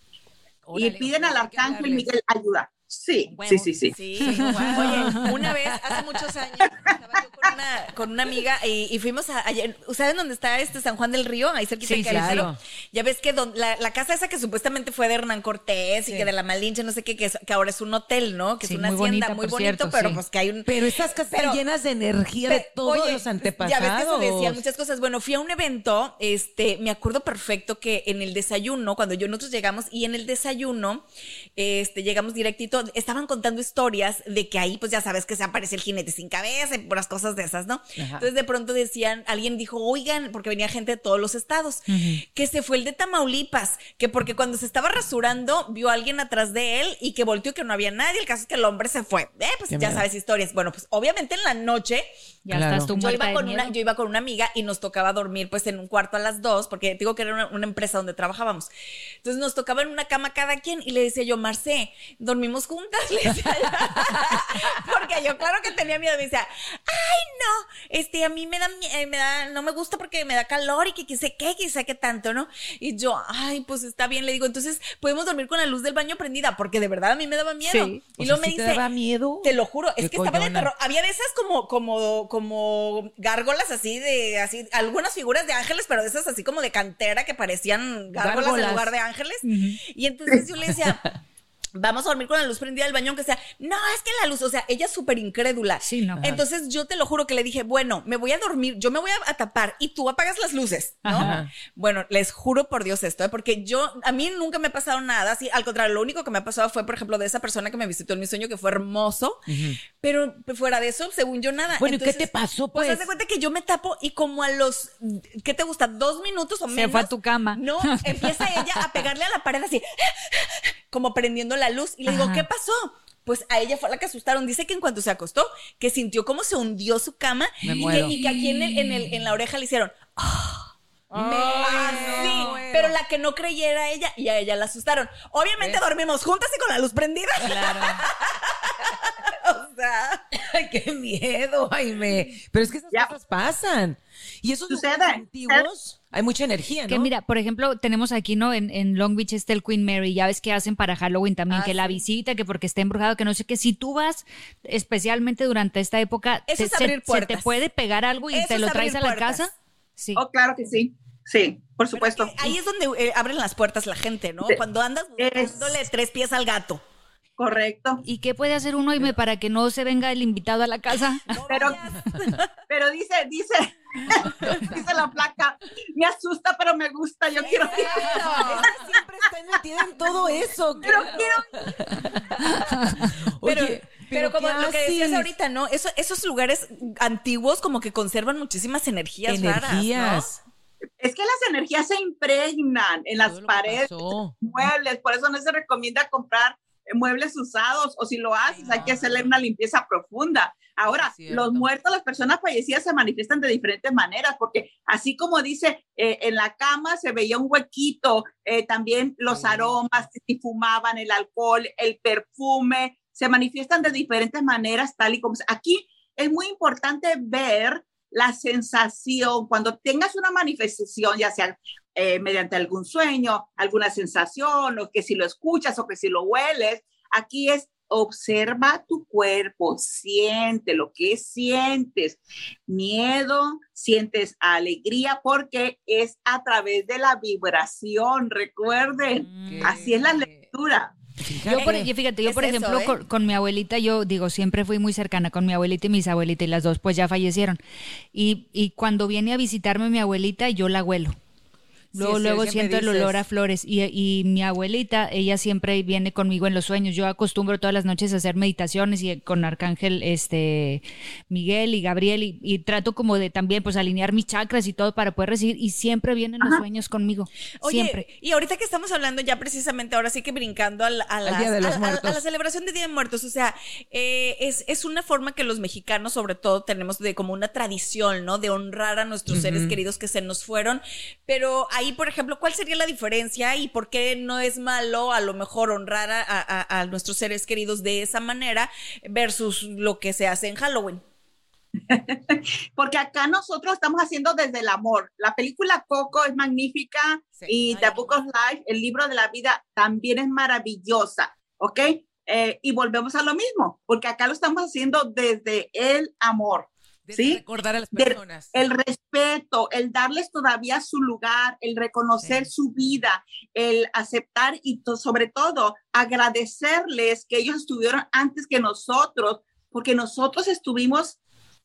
y piden al arcángel. Miguel ayuda. Sí, sí, sí, sí. Sí, Oye, una vez, hace muchos años, estaba yo con una, con una amiga y, y fuimos a, allá- ¿saben dónde está este San Juan del Río? Ahí cerquita Sí, de Calicero. claro. Ya ves que don- la, la casa esa que supuestamente fue de Hernán Cortés y Sí. que de la Malinche, no sé qué, que, es- que ahora es un hotel, ¿no? Que Sí, es una muy hacienda bonita, muy bonito, cierto, pero sí. pues que hay un... Pero esas casas Pero- están llenas de energía de todos oye, los antepasados. Ya ves que se decían muchas cosas. Bueno, fui a un evento, este, me acuerdo perfecto que en el desayuno, cuando yo nosotros llegamos, y en el desayuno, este, llegamos directito, estaban contando historias de que ahí, pues ya sabes que se aparece el jinete sin cabeza y puras cosas de esas, ¿no? Entonces de pronto decían, alguien dijo, oigan, porque venía gente de todos los estados, que se fue el de Tamaulipas, que porque cuando se estaba rasurando, vio a alguien atrás de él y que volteó que no había nadie. El caso es que el hombre se fue. Eh, pues Qué ya miedo. sabes historias. Bueno, pues obviamente en la noche Ya Claro. estás tú yo iba, con una, yo iba con una amiga y nos tocaba dormir pues en un cuarto a las dos, porque digo que era una, una empresa donde trabajábamos. Entonces nos tocaba en una cama cada quien y le decía yo, Marce, dormimos juntas, le decía yo. porque yo claro que tenía miedo, me decía, ay no, este a mí me da, eh, me da, no me gusta porque me da calor y que quise qué, quise qué tanto, ¿no? Y yo, ay, pues está bien, le digo, entonces podemos dormir con la luz del baño prendida, porque de verdad a mí me daba miedo. Sí. Y luego sea, me ¿sí te dice, daba miedo? te lo juro, es que estaba de terror. Había de esas como, como, como gárgolas así de, así, algunas figuras de ángeles, pero de esas así como de cantera que parecían gárgolas, Gárgolas. en lugar de ángeles. Y entonces yo le decía, vamos a dormir con la luz prendida del baño, aunque sea, no, es que la luz, o sea, ella es súper incrédula. Sí, no. Entonces yo te lo juro que le dije, bueno, me voy a dormir, yo me voy a, tapar y tú apagas las luces, ¿no? Ajá. Bueno, les juro por Dios esto, ¿eh? porque yo, a mí nunca me ha pasado nada así, al contrario, lo único que me ha pasado fue, por ejemplo, de esa persona que me visitó en mi sueño, que fue hermoso, pero fuera de eso, según yo, nada. Bueno, ¿y qué te pasó, Pues pues? haz cuenta que yo me tapo y como a los, ¿qué te gusta? Dos minutos o Se menos. fue a tu cama. No, empieza ella a pegarle a la pared así, como prendiendo la luz, y le digo, Ajá. ¿qué pasó? Pues a ella fue la que asustaron. Dice que en cuanto se acostó, que sintió como se hundió su cama Me y que, muero. y que aquí en, el- en, el- en la oreja le hicieron, Ay, así, no. pero la que no creyera ella y a ella la asustaron. Obviamente ¿Ves? dormimos juntas y con la luz prendida. Claro. o sea, Ay, qué miedo, Jaime. Pero es que esas Ya. cosas pasan. Y esos Sucede, lugares antiguos, hay mucha energía, ¿no? Que mira, por ejemplo, tenemos aquí, ¿no? En, en Long Beach está el Queen Mary, ya ves que hacen para Halloween también, Ah, que la visita, que porque está embrujado, que no sé qué. Si tú vas, especialmente durante esta época, Eso te- es se, abrir se te puede pegar algo y Eso te lo es traes a la puertas. casa. Sí. Oh, claro que sí. Sí, por supuesto. Pero es que ahí es donde eh, abren las puertas la gente, ¿no? Sí. Cuando andas Es- dándole tres pies al gato. Correcto. ¿Y qué puede hacer uno, Ime, para que no se venga el invitado a la casa? Pero, pero dice, dice, dice la placa, me asusta, pero me gusta, yo quiero. Ella siempre está metida en todo eso. Pero claro. Pero, Oye, pero, como ¿qué lo que decías ahorita, ¿no? Eso, esos lugares antiguos como que conservan muchísimas energías, raras. Es que las energías se impregnan en las paredes, muebles, por eso no se recomienda comprar muebles usados o si lo haces hay que hacerle una limpieza profunda. Ahora, los muertos, las personas fallecidas se manifiestan de diferentes maneras, porque así como dice, eh, en la cama se veía un huequito, eh, también los aromas, si fumaban, el alcohol, el perfume, se manifiestan de diferentes maneras, tal y como aquí es muy importante ver la sensación, cuando tengas una manifestación, ya sea eh, mediante algún sueño, alguna sensación, o que si lo escuchas o que si lo hueles, aquí es observa tu cuerpo, siente lo que sientes, miedo, sientes alegría, porque es a través de la vibración, recuerden, así es la lectura. Yo por, fíjate, yo por ejemplo ¿eh? con, mi abuelita, yo digo, siempre fui muy cercana con mi abuelita y mis abuelitas y las dos pues ya fallecieron. Y, y cuando viene a visitarme mi abuelita, yo la abuelo. Luego, luego siento el olor a flores. Y, y, mi abuelita, ella siempre viene conmigo en los sueños. Yo acostumbro todas las noches a hacer meditaciones y con Arcángel este, Miguel y Gabriel y, trato como de también pues alinear mis chakras y todo para poder recibir. Y siempre vienen los sueños conmigo. siempre. Y ahorita que estamos hablando ya precisamente, ahora sí que brincando a, la, a, la celebración de Día de Muertos, o sea, eh, es, es una forma que los mexicanos sobre todo tenemos de como una tradición, ¿no? De honrar a nuestros seres queridos que se nos fueron. Pero ahí, por ejemplo, ¿cuál sería la diferencia y por qué no es malo a lo mejor honrar a, nuestros seres queridos de esa manera versus lo que se hace en Halloween? Porque acá nosotros estamos haciendo desde el amor. La película Coco es magnífica y The Book of Life, el libro de la vida, también es maravillosa, ¿ok? Eh, y volvemos a lo mismo, porque acá lo estamos haciendo desde el amor. ¿Sí? recordar a las personas. el respeto, el darles todavía su lugar, el reconocer su vida, el aceptar y sobre todo agradecerles que ellos estuvieron antes que nosotros, porque nosotros estuvimos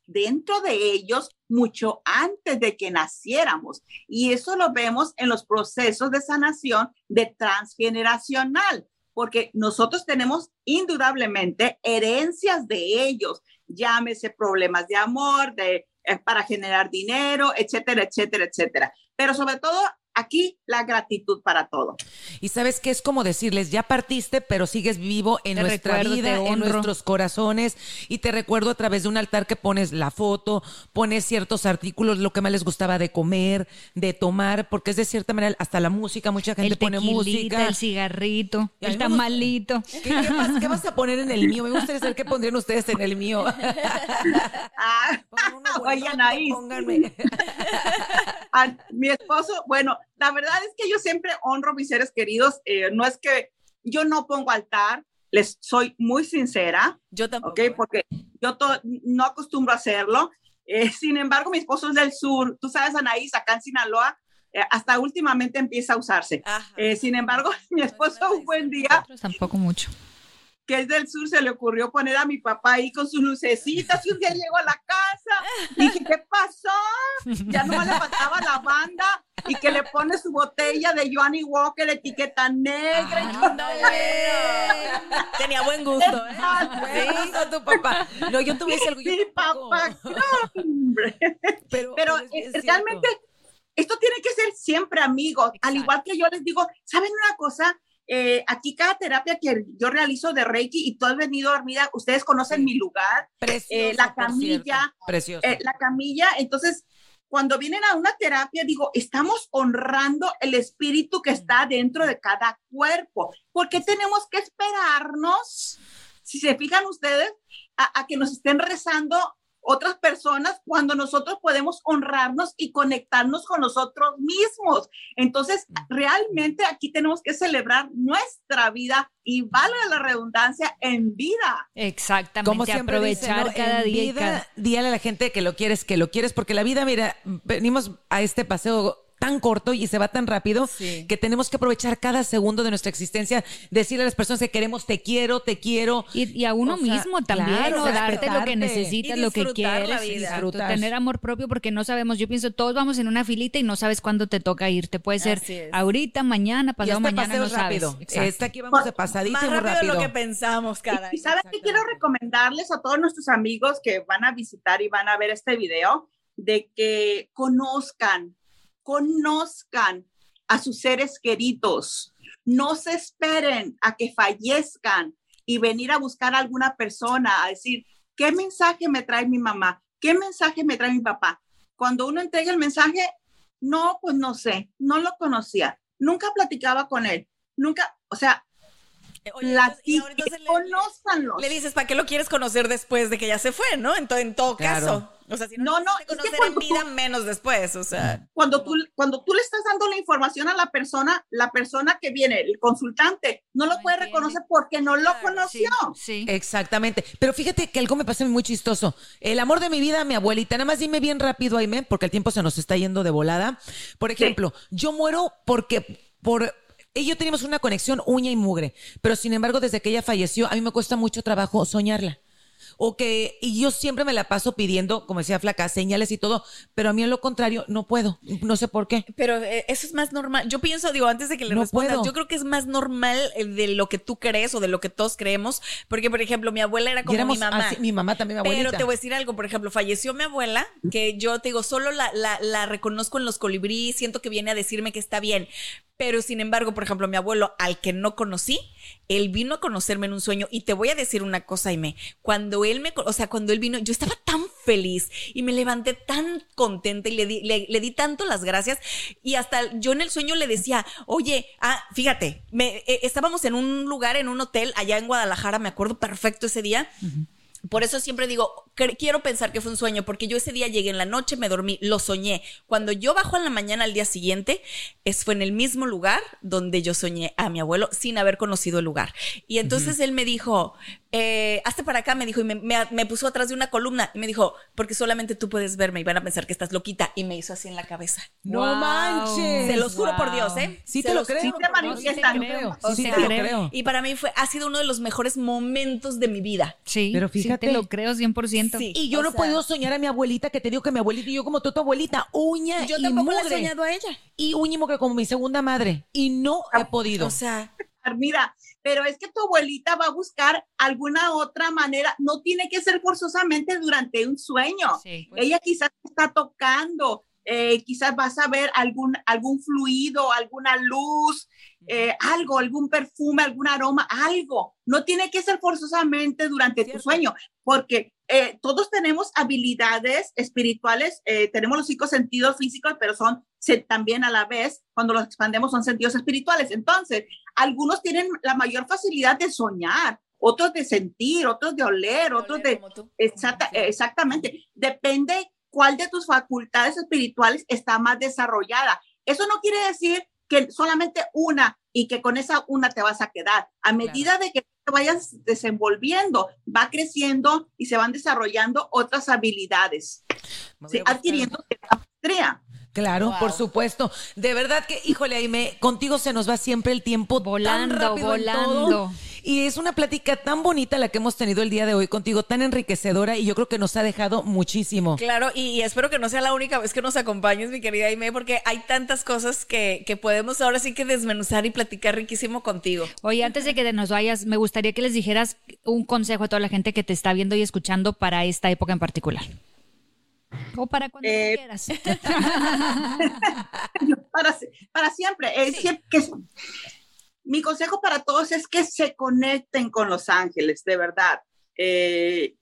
dentro de ellos mucho antes de que naciéramos. Y eso lo vemos en los procesos de sanación de transgeneracional, porque nosotros tenemos indudablemente herencias de ellos llámese problemas de amor, de, eh, para generar dinero, etcétera, etcétera, etcétera. Pero sobre todo aquí la gratitud para todo. Y sabes que es como decirles, ya partiste, pero sigues vivo en nuestra vida, en nuestros corazones, y te recuerdo a través de un altar que pones la foto, pones ciertos artículos, lo que más les gustaba de comer, de tomar, porque es de cierta manera hasta la música, mucha gente pone música. El cigarrito, el tamalito. ¿Qué, ¿Qué, vas, a poner en el mío? Me gustaría saber qué pondrían ustedes en el mío. ah, oigan ahí. Pónganme. mi esposo, bueno, la verdad es que yo siempre honro a mis seres queridos. Eh, no es que yo no pongo altar, les soy muy sincera. Yo tampoco. ¿okay? Porque yo no acostumbro a hacerlo. Eh, sin embargo, mi esposo es del sur. Tú sabes, Anaís, acá en Sinaloa, eh, hasta últimamente empieza a usarse. sin embargo, mi esposo un buen día. Tampoco mucho que es del sur, se le ocurrió poner a mi papá ahí con sus lucecitas y un día llegó a la casa. Dije, ¿qué pasó? Ya no le faltaba la banda y que le pone su botella de Johnny Walker, etiqueta negra. Ah, Tenía buen gusto. ¿eh? Sí, tu papá. No, yo tuviese algo. Mi papá, no, hombre. Pero, pero realmente esto tiene que ser siempre amigos. Al igual que yo les digo, ¿saben una cosa? Eh, aquí cada terapia que yo realizo de Reiki y tú has venido dormida, ustedes conocen mi lugar, eh, la camilla, eh, la camilla, entonces cuando vienen a una terapia, digo, estamos honrando el espíritu que está dentro de cada cuerpo. ¿Por qué tenemos que esperarnos, si se fijan ustedes, a que nos estén rezando otras personas cuando nosotros podemos honrarnos y conectarnos con nosotros mismos. Entonces, realmente aquí tenemos que celebrar nuestra vida y valga la redundancia en vida. Exactamente, Como aprovechar cada día. Vida, Díale a la gente que lo quieres, que lo quieres, porque la vida, mira, venimos a este paseo tan corto y se va tan rápido que tenemos que aprovechar cada segundo de nuestra existencia, decirle a las personas que queremos te quiero, te quiero. Y, a uno mismo también, darte lo que necesitas, lo que quieres, tener amor propio porque no sabemos, yo pienso, todos vamos en una filita y no sabes cuándo te toca irte, puede ser ahorita, mañana, pasado este mañana, no rápido. Está aquí vamos de pasadito Más rápido, rápido. lo que pensamos, cara. Y, sabes que quiero recomendarles a todos nuestros amigos que van a visitar y van a ver este video de que conozcan conozcan a sus seres queridos. No se esperen a que fallezcan y venir a buscar a alguna persona a decir, ¿qué mensaje me trae mi mamá? ¿Qué mensaje me trae mi papá? Cuando uno entrega el mensaje, no, pues no sé, no lo conocía, nunca platicaba con él, nunca, o sea, eh, le, dices, ¿para qué lo quieres conocer después de que ya se fue, no? En, en todo caso. O sea, si no, no, no conocer en vida, menos después, o sea. Cuando tú, cuando tú le estás dando la información a la persona, la persona que viene, el consultante, no lo puede reconocer porque no lo conoció. Sí, Exactamente. Pero fíjate que algo me pasó muy chistoso. El amor de mi vida, mi abuelita, nada más dime bien rápido, Aime, porque el tiempo se nos está yendo de volada. Por ejemplo, yo muero porque, por ella y yo teníamos una conexión uña y mugre, pero sin embargo, desde que ella falleció, a mí me cuesta mucho trabajo soñarla o que, y yo siempre me la paso pidiendo, como decía Flaca, señales y todo, pero a mí en lo contrario no puedo, no sé por qué. Pero eh, eso es más normal. Yo pienso, digo, antes de que le No respondas, puedo. yo creo que es más normal eh, de lo que tú crees o de lo que todos creemos, porque por ejemplo, mi abuela era como mi mamá. así, mi mamá también, mi Pero abuelita. te voy a decir algo, por ejemplo, falleció mi abuela, que yo te digo, solo la, la, la reconozco en los colibríes, siento que viene a decirme que está bien. Pero sin embargo, por ejemplo, mi abuelo, al que no conocí, él vino a conocerme en un sueño. Y te voy a decir una cosa, Aime. Cuando él me, o sea, cuando él vino, yo estaba tan feliz y me levanté tan contenta y le di, le, di tanto las gracias. Y hasta yo en el sueño le decía, oye, ah, fíjate, me, eh, estábamos en un lugar, en un hotel allá en Guadalajara, me acuerdo perfecto ese día. Por eso siempre digo, quiero pensar que fue un sueño, porque yo ese día llegué en la noche, me dormí, lo soñé. Cuando yo bajo en la mañana al día siguiente, es, fue en el mismo lugar donde yo soñé a mi abuelo sin haber conocido el lugar. Y entonces él me dijo, eh, hazte para acá, me dijo, y me, me- me puso atrás de una columna y me dijo, porque solamente tú puedes verme y van a pensar que estás loquita. Y me hizo así en la cabeza. No Wow. manches. Se los juro por Wow. Dios, ¿eh? Sí Se te lo creo. Sí te juro por Dios. manifiestan. Sí te lo creo. O Sí sea, te lo creo. Y para mí fue, ha sido uno de los mejores momentos de mi vida. Sí, Pero sí fíjate. te lo creo 100%. Sí. Y yo no he sea- podido soñar a mi abuelita, que te digo que mi abuelita y yo como tu abuelita, uña Yo y tampoco la he mugre. soñado a ella. Y uña mugre como mi segunda madre. Y no he podido. O sea, Mira, pero es que tu abuelita va a buscar alguna otra manera, no tiene que ser forzosamente durante un sueño. Sí. Ella quizás está tocando, eh, quizás vas a ver algún, algún fluido, alguna luz, eh, algo, algún perfume, algún aroma, algo. No tiene que ser forzosamente durante tu sueño, porque eh, todos tenemos habilidades espirituales, eh, tenemos los cinco sentidos físicos, pero son se- también a la vez, cuando los expandemos, son sentidos espirituales. Entonces, algunos tienen la mayor facilidad de soñar, otros de sentir, otros de oler, otros de. Exacta- exactamente. Depende cuál de tus facultades espirituales está más desarrollada. Eso no quiere decir que solamente una y que con esa una te vas a quedar. A medida de que te vayas desenvolviendo, va creciendo y se van desarrollando otras habilidades, sí, adquiriendo cierta maestría. Claro, Wow. por supuesto. De verdad que, híjole, Aime, contigo se nos va siempre el tiempo tan Volando, rápido en todo. volando. Y es una plática tan bonita la que hemos tenido el día de hoy contigo, tan enriquecedora y yo creo que nos ha dejado muchísimo. Claro, y, y espero que no sea la única vez que nos acompañes, mi querida Aime, porque hay tantas cosas que, que podemos ahora sí que desmenuzar y platicar riquísimo contigo. Oye, antes de que nos vayas, me gustaría que les dijeras un consejo a toda la gente que te está viendo y escuchando para esta época en particular. O para cuando Eh, quieras. para, si- para siempre. Es siem- que- mi consejo para todos es que se conecten con los ángeles, de verdad. Eh,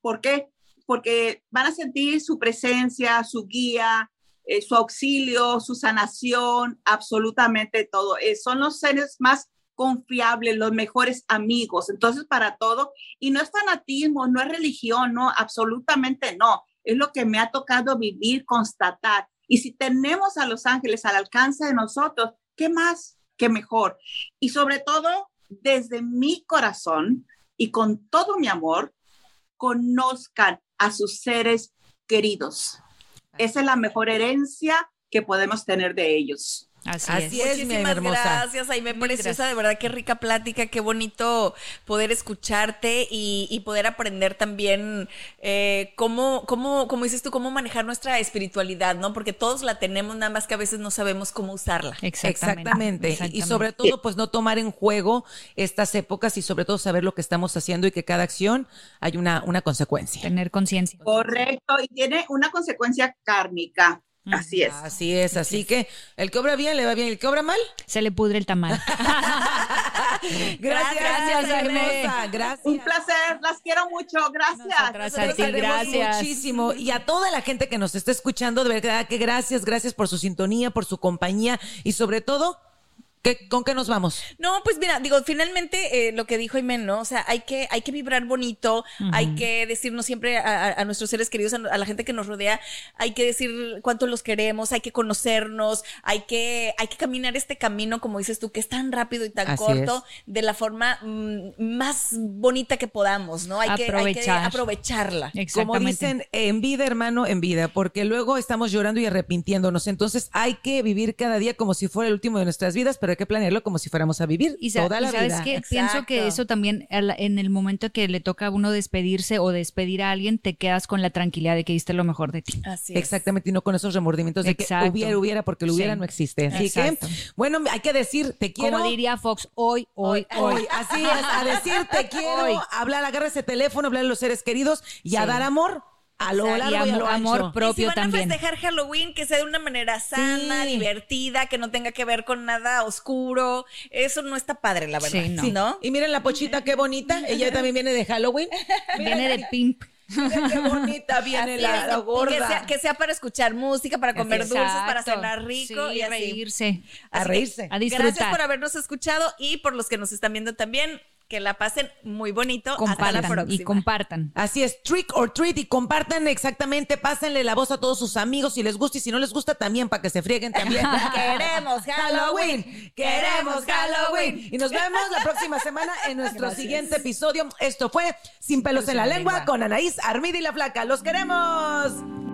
¿Por qué? Porque van a sentir su presencia, su guía, eh, su auxilio, su sanación, absolutamente todo. Eh, son los seres más confiables, los mejores amigos. Entonces, para todo, y no es fanatismo, no es religión, no, absolutamente no. Es lo que me ha tocado vivir, constatar. Y si tenemos a los ángeles al alcance de nosotros, ¿qué más que mejor? Y sobre todo, desde mi corazón y con todo mi amor, conozcan a sus seres queridos. Esa es la mejor herencia que podemos tener de ellos. Así, Así es. es. mi Muchísimas hermosa. gracias, Aime Mil Preciosa. gracias. De verdad, qué rica plática, qué bonito poder escucharte y, y poder aprender también eh, cómo, cómo, como dices tú, cómo manejar nuestra espiritualidad, ¿no? Porque todos la tenemos, nada más que a veces no sabemos cómo usarla. Exactamente. Exactamente. Y- Y exactamente. sobre todo, pues no tomar en juego estas épocas y sobre todo saber lo que estamos haciendo y que cada acción hay una, una consecuencia. tener conciencia. Correcto, y tiene una consecuencia kármica. Así es. Así es, así que el que obra bien le va bien, el que obra mal. Se le pudre el tamal. Gracias, Gracias, hermosa, Gracias. Un placer, las quiero mucho, gracias. Nosotras a ti, gracias. muchísimo. Y a toda la gente que nos está escuchando, de verdad que gracias, gracias por su sintonía, por su compañía y sobre todo, ¿qué- ¿con qué nos vamos? No, pues mira, digo, finalmente eh, lo que dijo Imen, ¿no? O sea, hay que, hay que vibrar bonito, hay que decirnos siempre a, a- a nuestros seres queridos, a, a la gente que nos rodea, hay que decir cuánto los queremos, hay que conocernos, hay que, hay que caminar este camino, como dices tú, que es tan rápido y tan Así corto, de la forma mm, más bonita que podamos, ¿no? Hay que, hay que Aprovechar. aprovecharla. Como dicen, en vida, hermano, en vida, porque luego estamos llorando y arrepintiéndonos. Entonces hay que vivir cada día como si fuera el último de nuestras vidas, pero hay que planearlo como si fuéramos a vivir Y, toda y la sabes vida. qué? pienso que eso también en el momento que le toca a uno despedirse o despedir a alguien, te quedas con la tranquilidad de que diste lo mejor de ti. Así es. Exactamente, y no con esos remordimientos de Exacto. que hubiera, hubiera, porque lo hubiera Sí. no existe. Así Exacto. que, bueno, hay que decir, te quiero. Como diría Fox, hoy, hoy, hoy. Hoy, así es, a decir te quiero, Hoy. hablar, agarra ese teléfono, hablar a los seres queridos y a dar amor a lo Exacto. largo y, Y a lo amor ancho. propio. y si van también. a festejar Halloween, que sea de una manera sana, Sí. divertida, que no tenga que ver con nada oscuro. Eso no está padre, la verdad. Sí, no. Sí. ¿No? Y miren la pochita, qué bonita. Ella también viene de Halloween. Viene de pimp. Mira qué bonita viene Así la, la gorda. Que sea, que sea para escuchar música, para comer dulces, para Exacto. cenar rico Sí, y así. reírse. a reírse. A disfrutar. Gracias por habernos escuchado y por los que nos están viendo también. Que la pasen muy bonito. Hasta la Compartan próxima. y compartan. Así es, trick or treat y compartan exactamente, pásenle la voz a todos sus amigos si les gusta y si no les gusta también para que se frieguen también. Queremos Halloween. queremos Halloween. Y nos vemos la próxima semana en nuestro siguiente episodio. Esto fue Sin pelos en la lengua con Anaís Armida y la Flaca. ¡Los queremos!